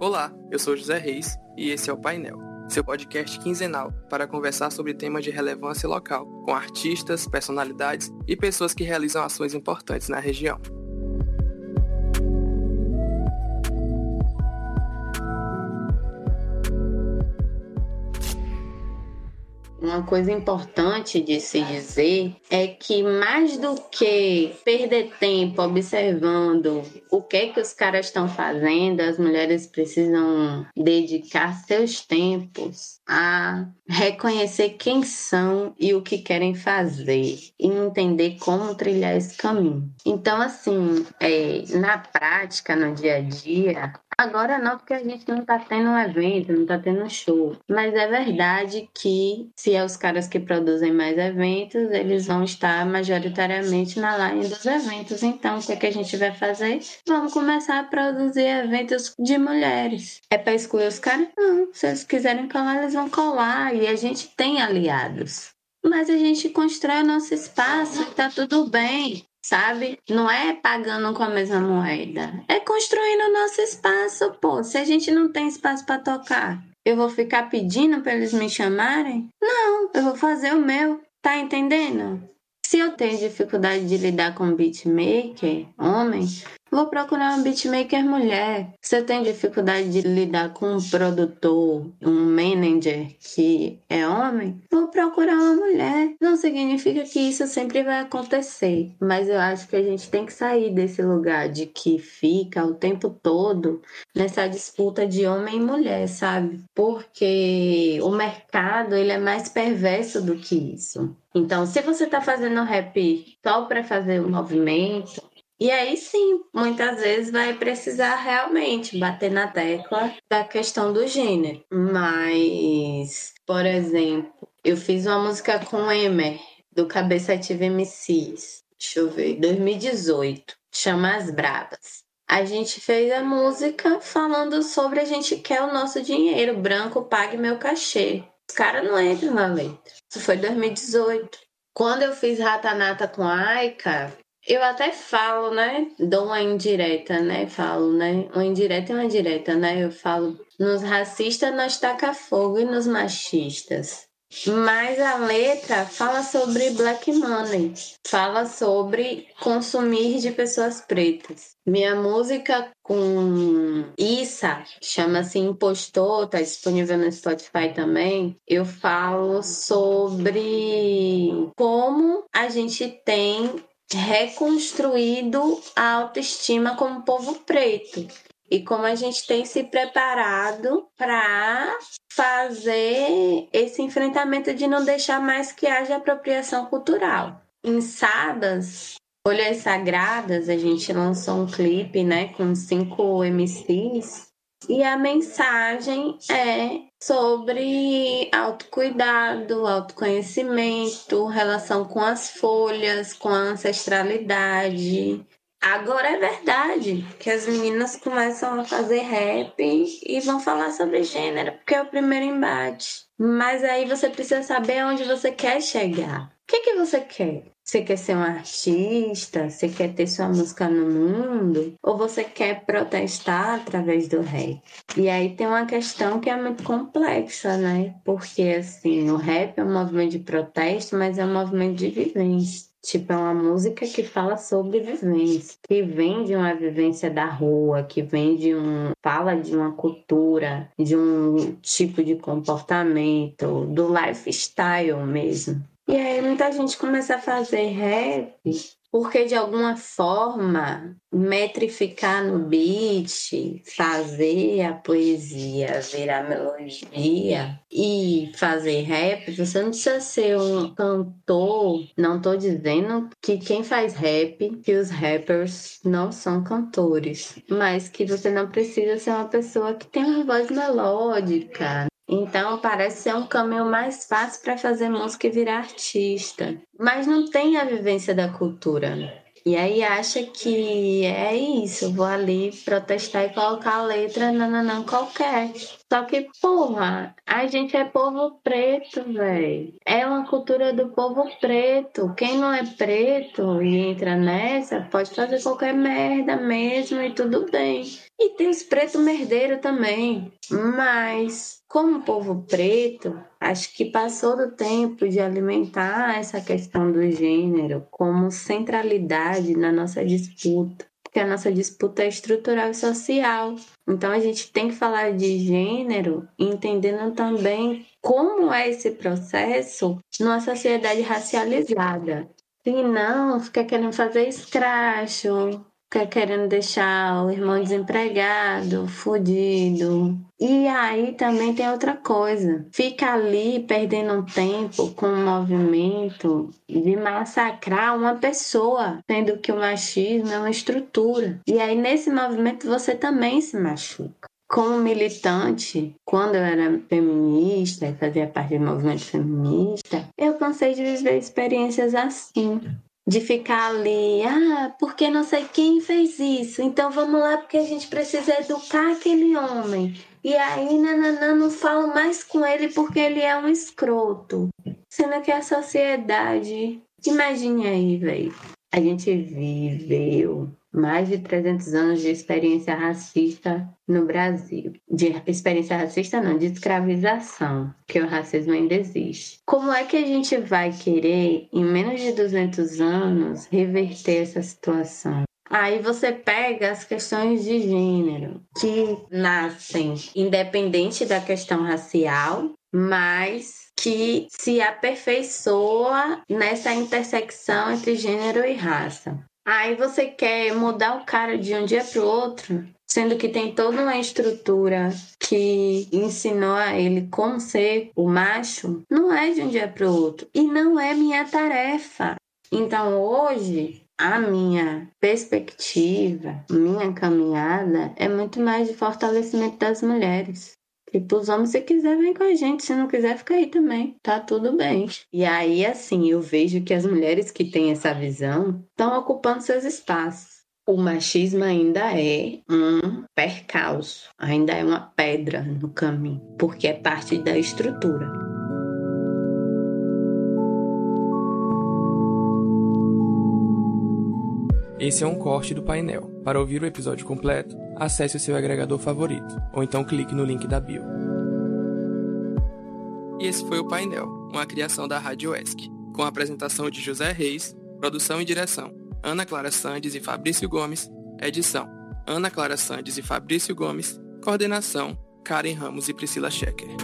Olá, eu sou José Reis e esse é o Painel, seu podcast quinzenal para conversar sobre temas de relevância local, com artistas, personalidades e pessoas que realizam ações importantes na região. Uma coisa importante de se dizer é que mais do que perder tempo observando o que é que os caras estão fazendo, as mulheres precisam dedicar seus tempos a reconhecer quem são e o que querem fazer e entender como trilhar esse caminho. Então, assim, é, na prática, no dia a dia, Agora não, porque a gente não tá tendo um evento, não tá tendo um show. Mas é verdade que se é os caras que produzem mais eventos, eles vão estar majoritariamente na line dos eventos. Então, o que, é que a gente vai fazer? Vamos começar a produzir eventos de mulheres. É para excluir os caras? Não. Se eles quiserem colar, eles vão colar. E a gente tem aliados. Mas a gente constrói o nosso espaço e tá tudo bem sabe? Não é pagando com a mesma moeda. É construindo o nosso espaço, pô. Se a gente não tem espaço para tocar, eu vou ficar pedindo para eles me chamarem? Não, eu vou fazer o meu. Tá entendendo? Se eu tenho dificuldade de lidar com beatmaker, homem, Vou procurar uma beatmaker mulher. Eu tenho dificuldade de lidar com um produtor, um manager que é homem, vou procurar uma mulher. Não significa que isso sempre vai acontecer, mas eu acho que a gente tem que sair desse lugar de que fica o tempo todo nessa disputa de homem e mulher, sabe? Porque o mercado ele é mais perverso do que isso. Então, se você está fazendo rap só para fazer o um movimento, e aí sim, muitas vezes vai precisar realmente bater na tecla da questão do gênero. Mas, por exemplo, eu fiz uma música com Emer, do Cabeça Ativa MCs. Deixa eu ver, 2018. Chama As Bravas. A gente fez a música falando sobre a gente quer o nosso dinheiro, branco pague meu cachê. Os caras não entram na letra. Isso foi 2018. Quando eu fiz Ratanata com a Aika, eu até falo, né? Dou uma indireta, né? Falo, né? Uma indireta e uma direta, né? Eu falo, nos racistas nós taca fogo e nos machistas. Mas a letra fala sobre black money, fala sobre consumir de pessoas pretas. Minha música com Issa, chama-se Impostor, tá disponível no Spotify também. Eu falo sobre como a gente tem reconstruído a autoestima como povo preto e como a gente tem se preparado para fazer esse enfrentamento de não deixar mais que haja apropriação cultural. Em Sadas, Folhas Sagradas, a gente lançou um clipe né, com cinco MCs e a mensagem é sobre autocuidado, autoconhecimento, relação com as folhas, com a ancestralidade. Agora é verdade que as meninas começam a fazer rap e vão falar sobre gênero, porque é o primeiro embate. Mas aí você precisa saber onde você quer chegar. O que, que você quer? Você quer ser um artista? Você quer ter sua música no mundo? Ou você quer protestar através do rap? E aí tem uma questão que é muito complexa, né? Porque, assim, o rap é um movimento de protesto, mas é um movimento de vivência. Tipo, é uma música que fala sobre vivência, que vem de uma vivência da rua, que vem de um. fala de uma cultura, de um tipo de comportamento, do lifestyle mesmo. E aí muita gente começa a fazer rap porque de alguma forma metrificar no beat, fazer a poesia virar melodia e fazer rap, você não precisa ser um cantor. Não tô dizendo que quem faz rap, que os rappers não são cantores, mas que você não precisa ser uma pessoa que tem uma voz melódica, então parece ser um caminho mais fácil para fazer música e virar artista. Mas não tem a vivência da cultura. E aí acha que é isso, vou ali protestar e colocar a letra nananã qualquer. Só que, porra, a gente é povo preto, velho. É uma cultura do povo preto. Quem não é preto e entra nessa, pode fazer qualquer merda mesmo e tudo bem. E tem os pretos merdeiros também. Mas, como povo preto, acho que passou do tempo de alimentar essa questão do gênero como centralidade na nossa disputa porque a nossa disputa é estrutural e social. Então a gente tem que falar de gênero, entendendo também como é esse processo numa sociedade racializada. Se não, fica querendo fazer escracho, fica querendo deixar o irmão desempregado, fudido. E aí também tem outra coisa. Fica ali perdendo tempo com o movimento de massacrar uma pessoa, sendo que o machismo é uma estrutura. E aí nesse movimento você também se machuca como militante, quando eu era feminista fazia parte do movimento feminista, eu cansei de viver experiências assim de ficar ali, ah, porque não sei quem fez isso, então vamos lá porque a gente precisa educar aquele homem. E aí, nananã, não falo mais com ele porque ele é um escroto. Sendo que a sociedade. Imagine aí, velho. A gente viveu mais de 300 anos de experiência racista no Brasil. De experiência racista não, de escravização, que o racismo ainda existe. Como é que a gente vai querer, em menos de 200 anos, reverter essa situação? Aí você pega as questões de gênero, que nascem independente da questão racial, mas que se aperfeiçoa nessa intersecção entre gênero e raça. Aí você quer mudar o cara de um dia para o outro, sendo que tem toda uma estrutura que ensinou a ele como ser o macho, não é de um dia para o outro e não é minha tarefa. Então hoje a minha perspectiva, minha caminhada é muito mais de fortalecimento das mulheres. Tipo, os homens, se quiser, vem com a gente. Se não quiser, fica aí também. Tá tudo bem. E aí, assim, eu vejo que as mulheres que têm essa visão estão ocupando seus espaços. O machismo ainda é um percalço, ainda é uma pedra no caminho, porque é parte da estrutura. Esse é um corte do painel. Para ouvir o episódio completo, acesse o seu agregador favorito, ou então clique no link da bio. E esse foi o painel, uma criação da Rádio ESC, com a apresentação de José Reis, produção e direção, Ana Clara Sandes e Fabrício Gomes, edição, Ana Clara Sandes e Fabrício Gomes, coordenação, Karen Ramos e Priscila Schecker.